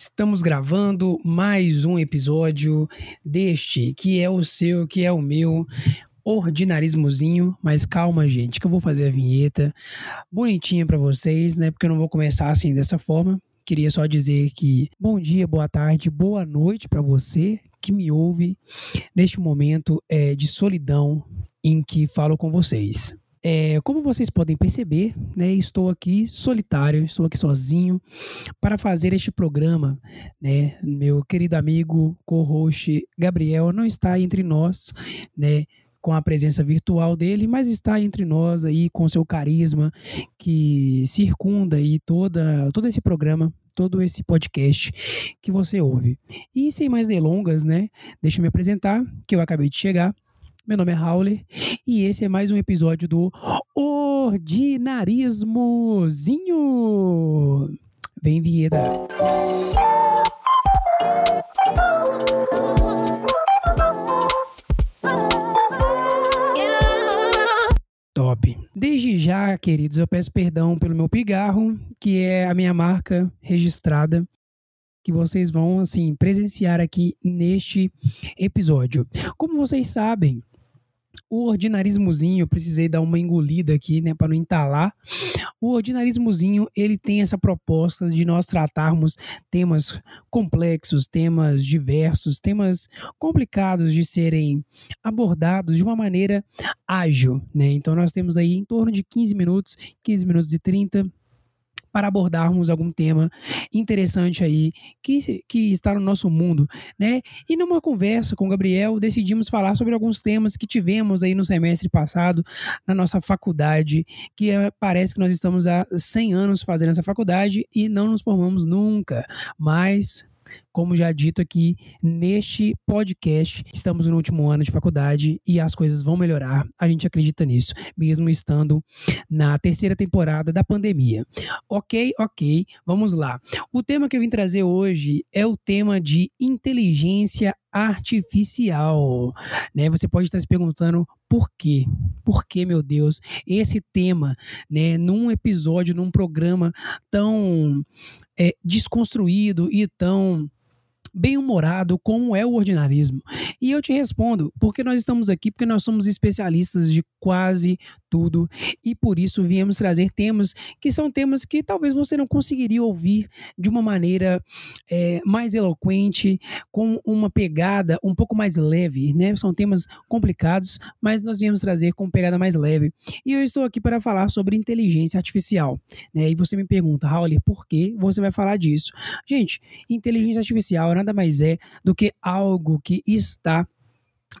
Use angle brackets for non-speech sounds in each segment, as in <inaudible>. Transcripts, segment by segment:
Estamos gravando mais um episódio deste, que é o seu, que é o meu, ordinarismozinho, mas calma, gente, que eu vou fazer a vinheta bonitinha para vocês, né? Porque eu não vou começar assim dessa forma. Queria só dizer que bom dia, boa tarde, boa noite para você que me ouve neste momento é, de solidão em que falo com vocês. É, como vocês podem perceber, né, estou aqui solitário, estou aqui sozinho para fazer este programa. Né? Meu querido amigo, co-host Gabriel não está entre nós, né, com a presença virtual dele, mas está entre nós aí com seu carisma que circunda aí toda, todo esse programa, todo esse podcast que você ouve. E sem mais delongas, né, deixa eu me apresentar, que eu acabei de chegar. Meu nome é Raul e esse é mais um episódio do Ordinarismozinho. Vem, vinheta. Top. Desde já, queridos, eu peço perdão pelo meu pigarro, que é a minha marca registrada que vocês vão assim presenciar aqui neste episódio. Como vocês sabem, o ordinarismozinho, eu precisei dar uma engolida aqui, né, para não entalar. O ordinarismozinho, ele tem essa proposta de nós tratarmos temas complexos, temas diversos, temas complicados de serem abordados de uma maneira ágil, né? Então nós temos aí em torno de 15 minutos, 15 minutos e 30 para abordarmos algum tema interessante aí que, que está no nosso mundo, né? E numa conversa com o Gabriel, decidimos falar sobre alguns temas que tivemos aí no semestre passado na nossa faculdade, que é, parece que nós estamos há 100 anos fazendo essa faculdade e não nos formamos nunca, mas como já dito aqui neste podcast, estamos no último ano de faculdade e as coisas vão melhorar. A gente acredita nisso, mesmo estando na terceira temporada da pandemia. Ok, ok, vamos lá. O tema que eu vim trazer hoje é o tema de inteligência artificial, né? Você pode estar se perguntando por quê? Por que, meu Deus, esse tema, né, num episódio, num programa tão é, desconstruído e tão bem-humorado como é o ordinarismo? E eu te respondo, porque nós estamos aqui, porque nós somos especialistas de quase tudo e por isso viemos trazer temas que são temas que talvez você não conseguiria ouvir de uma maneira é, mais eloquente, com uma pegada um pouco mais leve, né? São temas complicados, mas nós viemos trazer com pegada mais leve. E eu estou aqui para falar sobre inteligência artificial, né? E você me pergunta, Raul, por que você vai falar disso? Gente, inteligência artificial nada mais é do que algo que está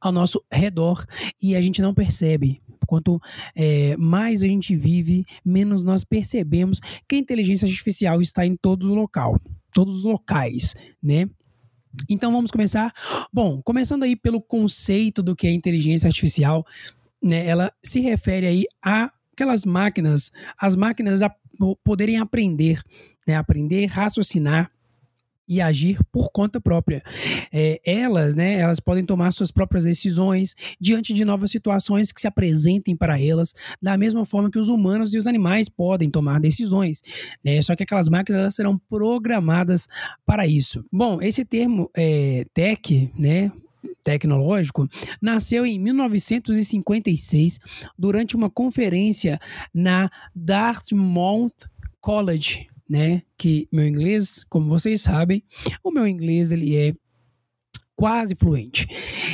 ao nosso redor e a gente não percebe. Quanto é, mais a gente vive, menos nós percebemos que a inteligência artificial está em todos os local, todos os locais, né? Então vamos começar. Bom, começando aí pelo conceito do que é inteligência artificial, né? Ela se refere aí a aquelas máquinas, as máquinas a poderem aprender, né? Aprender, raciocinar e agir por conta própria. É, elas, né, elas podem tomar suas próprias decisões diante de novas situações que se apresentem para elas, da mesma forma que os humanos e os animais podem tomar decisões. Né? Só que aquelas máquinas elas serão programadas para isso. Bom, esse termo é, tech, né, tecnológico, nasceu em 1956 durante uma conferência na Dartmouth College, né? Que meu inglês, como vocês sabem, o meu inglês ele é quase fluente.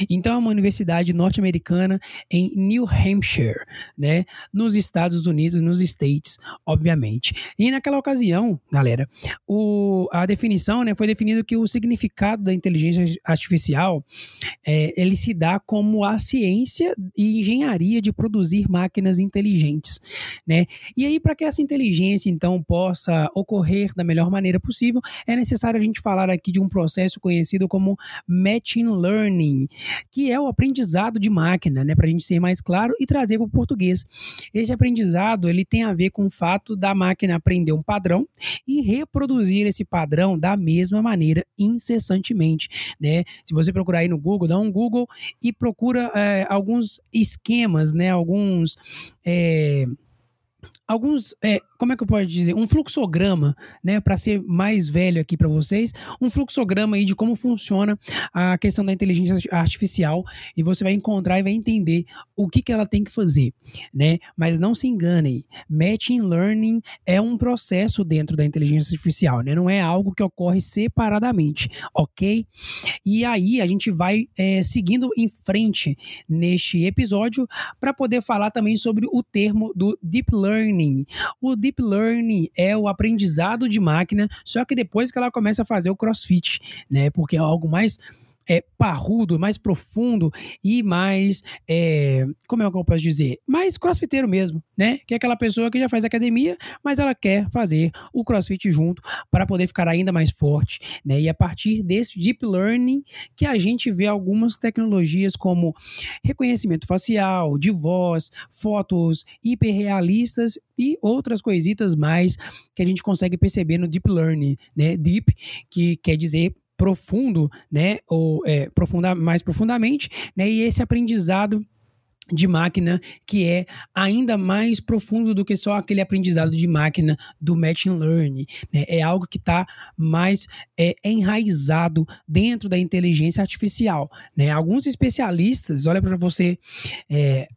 Então é uma universidade norte-americana em New Hampshire, né, nos Estados Unidos, nos States, obviamente. E naquela ocasião, galera, o, a definição, né, foi definido que o significado da inteligência artificial é, ele se dá como a ciência e engenharia de produzir máquinas inteligentes, né? E aí para que essa inteligência então possa ocorrer da melhor maneira possível, é necessário a gente falar aqui de um processo conhecido como Machine Learning, que é o aprendizado de máquina, né, para a gente ser mais claro e trazer para o português. Esse aprendizado ele tem a ver com o fato da máquina aprender um padrão e reproduzir esse padrão da mesma maneira incessantemente, né? Se você procurar aí no Google, dá um Google e procura é, alguns esquemas, né, alguns é, alguns, é, como é que eu posso dizer, um fluxograma, né, para ser mais velho aqui para vocês, um fluxograma aí de como funciona a questão da inteligência artificial e você vai encontrar e vai entender o que, que ela tem que fazer, né? Mas não se enganem, machine learning é um processo dentro da inteligência artificial, né? Não é algo que ocorre separadamente, ok? E aí a gente vai é, seguindo em frente neste episódio para poder falar também sobre o termo do deep learning. O deep learning é o aprendizado de máquina, só que depois que ela começa a fazer o crossfit, né? Porque é algo mais é, parrudo, mais profundo e mais, é, como é que eu posso dizer? Mais crossfiteiro mesmo, né? Que é aquela pessoa que já faz academia, mas ela quer fazer o crossfit junto para poder ficar ainda mais forte, né? E a partir desse deep learning que a gente vê algumas tecnologias como reconhecimento facial, de voz, fotos hiperrealistas e outras coisitas mais que a gente consegue perceber no deep learning, né? Deep, que quer dizer profundo, né, ou é, profunda, mais profundamente, né, e esse aprendizado de máquina que é ainda mais profundo do que só aquele aprendizado de máquina do machine learning. Né? É algo que está mais é, enraizado dentro da inteligência artificial. Né? Alguns especialistas, olha para você é,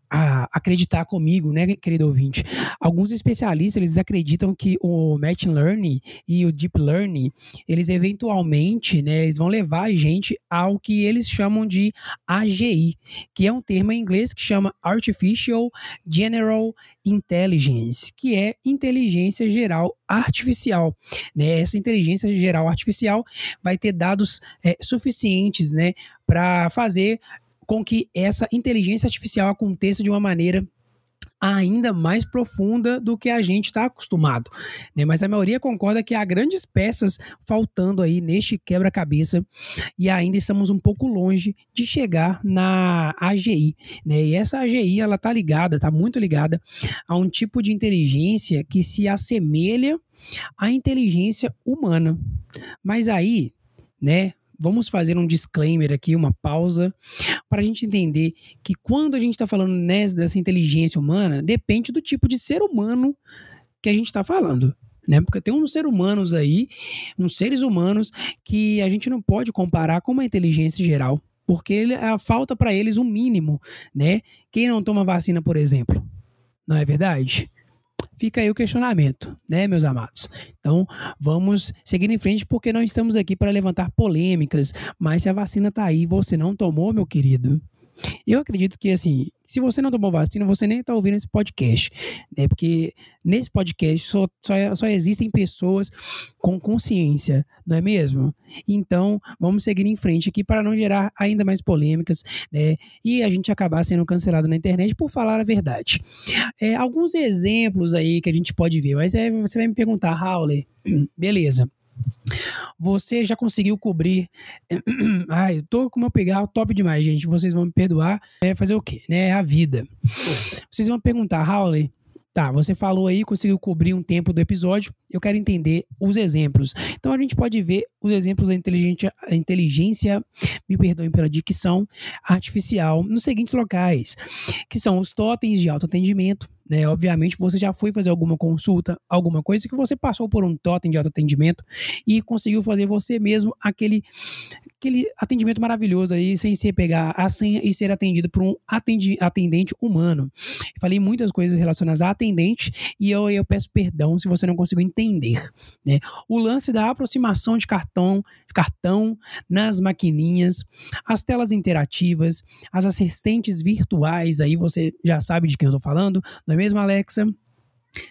acreditar comigo, né, querido ouvinte? Alguns especialistas, eles acreditam que o Machine Learning e o Deep Learning, eles eventualmente, né, eles vão levar a gente ao que eles chamam de AGI, que é um termo em inglês que chama Artificial General Intelligence, que é inteligência geral artificial. Né? Essa inteligência geral artificial vai ter dados é, suficientes né, para fazer com que essa inteligência artificial aconteça de uma maneira ainda mais profunda do que a gente está acostumado. Né? Mas a maioria concorda que há grandes peças faltando aí neste quebra-cabeça e ainda estamos um pouco longe de chegar na AGI. Né? E essa AGI ela está ligada, está muito ligada a um tipo de inteligência que se assemelha à inteligência humana. Mas aí, né? Vamos fazer um disclaimer aqui, uma pausa, para a gente entender que quando a gente está falando nessa, dessa inteligência humana, depende do tipo de ser humano que a gente está falando. Né? Porque tem uns seres humanos aí, uns seres humanos que a gente não pode comparar com uma inteligência geral, porque ele, a, falta para eles um mínimo, né? Quem não toma vacina, por exemplo, não é verdade? Fica aí o questionamento, né, meus amados? Então, vamos seguir em frente porque não estamos aqui para levantar polêmicas, mas se a vacina tá aí você não tomou, meu querido, eu acredito que, assim, se você não tomou vacina, você nem está ouvindo esse podcast, né? Porque nesse podcast só, só, só existem pessoas com consciência, não é mesmo? Então, vamos seguir em frente aqui para não gerar ainda mais polêmicas, né? E a gente acabar sendo cancelado na internet por falar a verdade. É, alguns exemplos aí que a gente pode ver, mas é, você vai me perguntar, Raul, <clears throat> beleza. Você já conseguiu cobrir. <clears throat> Ai, eu tô com meu pegar top demais, gente. Vocês vão me perdoar. É fazer o quê? Né? É a vida. Vocês vão perguntar, Raul, Tá, você falou aí, conseguiu cobrir um tempo do episódio. Eu quero entender os exemplos. Então a gente pode ver os exemplos da inteligência, inteligência me perdoem pela dicção, artificial nos seguintes locais, que são os totens de autoatendimento, né? Obviamente você já foi fazer alguma consulta, alguma coisa que você passou por um totem de autoatendimento e conseguiu fazer você mesmo aquele aquele atendimento maravilhoso aí, sem ser pegar a senha e ser atendido por um atendente humano. Eu falei muitas coisas relacionadas a atendente e eu, eu peço perdão se você não conseguiu entender. Né? O lance da aproximação de cartão, de cartão nas maquininhas, as telas interativas, as assistentes virtuais, aí você já sabe de quem eu estou falando, não é mesmo, Alexa?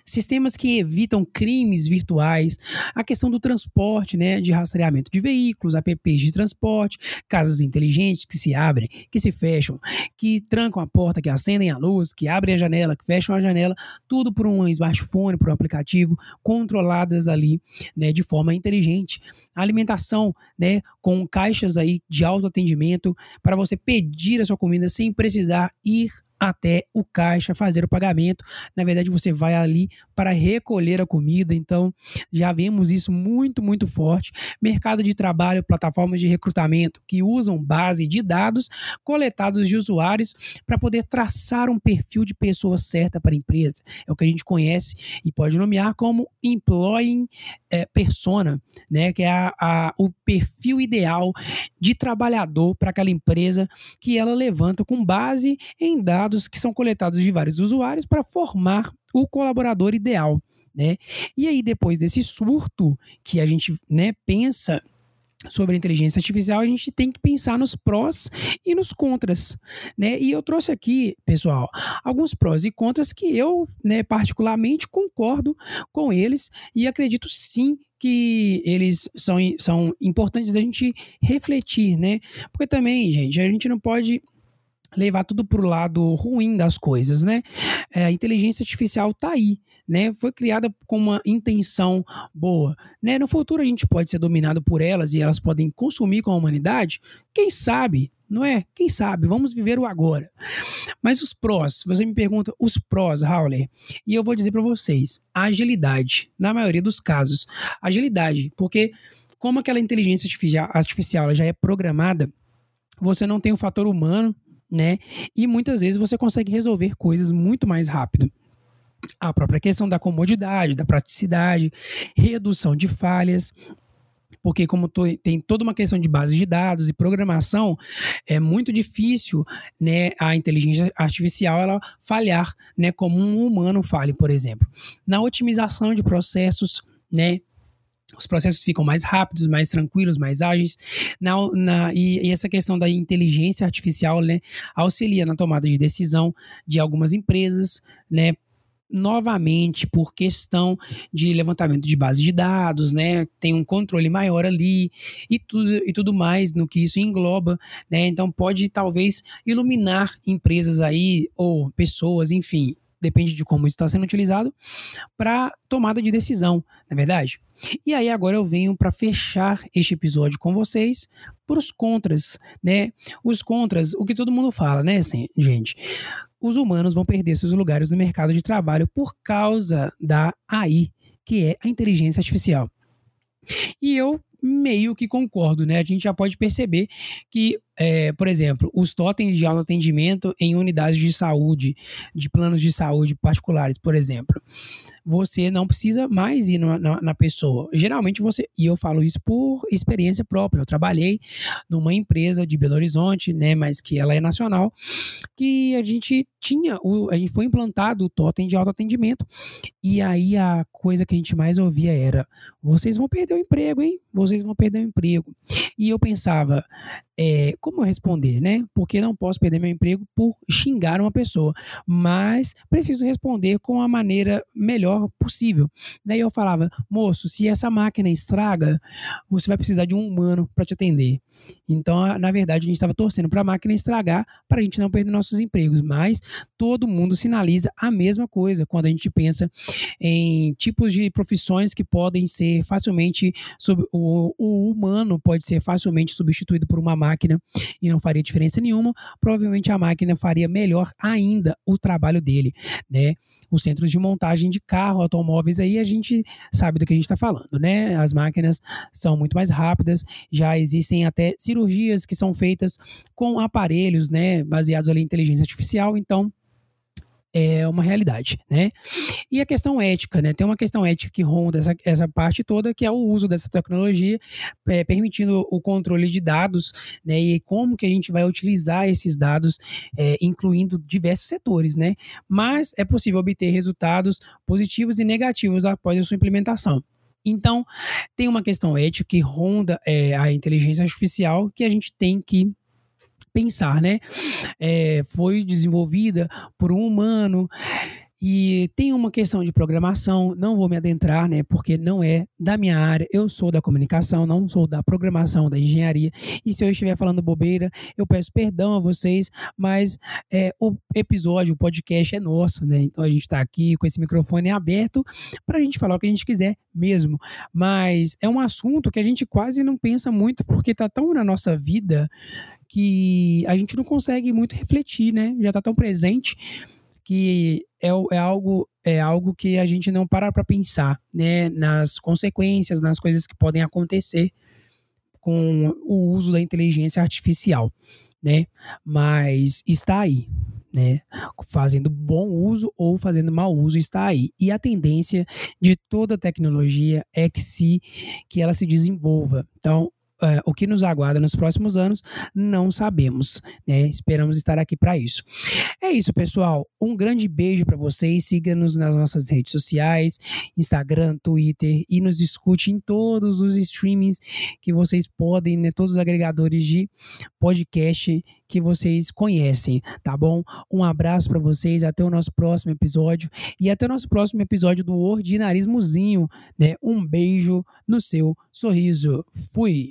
Sistemas que evitam crimes virtuais, a questão do transporte, né, de rastreamento de veículos, apps de transporte, casas inteligentes que se abrem, que se fecham, que trancam a porta, que acendem a luz, que abrem a janela, que fecham a janela, tudo por um smartphone, por um aplicativo, controladas ali, né, de forma inteligente. A alimentação, né, com caixas aí de autoatendimento para você pedir a sua comida sem precisar ir até o caixa fazer o pagamento. Na verdade, você vai ali para recolher a comida. Então, já vemos isso muito, muito forte. Mercado de trabalho, plataformas de recrutamento que usam base de dados coletados de usuários para poder traçar um perfil de pessoa certa para a empresa. É o que a gente conhece e pode nomear como employee é, persona, né? Que é a, a, o perfil ideal de trabalhador para aquela empresa que ela levanta com base em dados que são coletados de vários usuários para formar o colaborador ideal. Né? E aí, depois desse surto que a gente né, pensa sobre a inteligência artificial, a gente tem que pensar nos prós e nos contras, né? E eu trouxe aqui, pessoal, alguns prós e contras que eu, né, particularmente concordo com eles e acredito sim que eles são, são importantes a gente refletir, né? Porque também, gente, a gente não pode levar tudo para o lado ruim das coisas, né? É, a inteligência artificial está aí, né? Foi criada com uma intenção boa, né? No futuro a gente pode ser dominado por elas e elas podem consumir com a humanidade. Quem sabe, não é? Quem sabe? Vamos viver o agora. Mas os prós, você me pergunta os prós, Howler, e eu vou dizer para vocês: agilidade, na maioria dos casos, agilidade, porque como aquela inteligência artificial já é programada, você não tem o fator humano né? E muitas vezes você consegue resolver coisas muito mais rápido. A própria questão da comodidade, da praticidade, redução de falhas, porque como tô, tem toda uma questão de base de dados e programação, é muito difícil, né, a inteligência artificial ela falhar, né, como um humano fale, por exemplo. Na otimização de processos, né, os processos ficam mais rápidos, mais tranquilos, mais ágeis. Na, na, e, e, essa questão da inteligência artificial né, auxilia na tomada de decisão de algumas empresas, né? Novamente, por questão de levantamento de base de dados, né? Tem um controle maior ali e tudo, e tudo mais no que isso engloba, né? Então pode talvez iluminar empresas aí, ou pessoas, enfim, depende de como isso está sendo utilizado, para tomada de decisão, não é verdade? E aí agora eu venho para fechar este episódio com vocês para os contras, né? Os contras, o que todo mundo fala, né, gente? Os humanos vão perder seus lugares no mercado de trabalho por causa da AI, que é a inteligência artificial. E eu meio que concordo, né? A gente já pode perceber que é, por exemplo, os totens de autoatendimento em unidades de saúde, de planos de saúde particulares, por exemplo. Você não precisa mais ir na, na, na, pessoa. Geralmente você, e eu falo isso por experiência própria. Eu trabalhei numa empresa de Belo Horizonte, né, mas que ela é nacional, que a gente tinha, o, a gente foi implantado o totem de autoatendimento. E aí a coisa que a gente mais ouvia era: vocês vão perder o emprego, hein? Vocês vão perder o emprego. E eu pensava, é, como responder, né? Porque não posso perder meu emprego por xingar uma pessoa, mas preciso responder com a maneira melhor possível. Daí eu falava, moço, se essa máquina estraga, você vai precisar de um humano para te atender. Então, na verdade, a gente estava torcendo para a máquina estragar para a gente não perder nossos empregos, mas todo mundo sinaliza a mesma coisa quando a gente pensa em tipos de profissões que podem ser facilmente o, o humano pode ser facilmente substituído por uma máquina e não faria diferença nenhuma, provavelmente a máquina faria melhor ainda o trabalho dele, né? Os centros de montagem de carro, automóveis aí a gente sabe do que a gente está falando, né? As máquinas são muito mais rápidas, já existem até cirurgias que são feitas com aparelhos, né, baseados ali em inteligência artificial, então é uma realidade, né? E a questão ética, né? Tem uma questão ética que ronda essa, essa parte toda, que é o uso dessa tecnologia, é, permitindo o controle de dados, né? E como que a gente vai utilizar esses dados, é, incluindo diversos setores, né? Mas é possível obter resultados positivos e negativos após a sua implementação. Então, tem uma questão ética que ronda é, a inteligência artificial que a gente tem que pensar, né? É, foi desenvolvida por um humano e tem uma questão de programação, não vou me adentrar, né, porque não é da minha área. Eu sou da comunicação, não sou da programação, da engenharia. E se eu estiver falando bobeira, eu peço perdão a vocês, mas é, o episódio, o podcast é nosso, né? Então a gente está aqui com esse microfone aberto para a gente falar o que a gente quiser mesmo. Mas é um assunto que a gente quase não pensa muito, porque está tão na nossa vida que a gente não consegue muito refletir, né? Já está tão presente que é, é, algo é algo que a gente não para para pensar, né? Nas consequências, nas coisas que podem acontecer com o uso da inteligência artificial, né? Mas está aí, né? Fazendo bom uso ou fazendo mau uso está aí. E a tendência de toda tecnologia é que se que ela se desenvolva. Então, é, o que nos aguarda nos próximos anos, não sabemos. Né? Esperamos estar aqui para isso. É isso, pessoal. Um grande beijo para vocês. Siga-nos nas nossas redes sociais, Instagram, Twitter e nos escute em todos os streamings que vocês podem, né? todos os agregadores de podcast que vocês conhecem, tá bom? Um abraço para vocês, até o nosso próximo episódio e até o nosso próximo episódio do Ordinarismozinho, né? Um beijo no seu sorriso. Fui.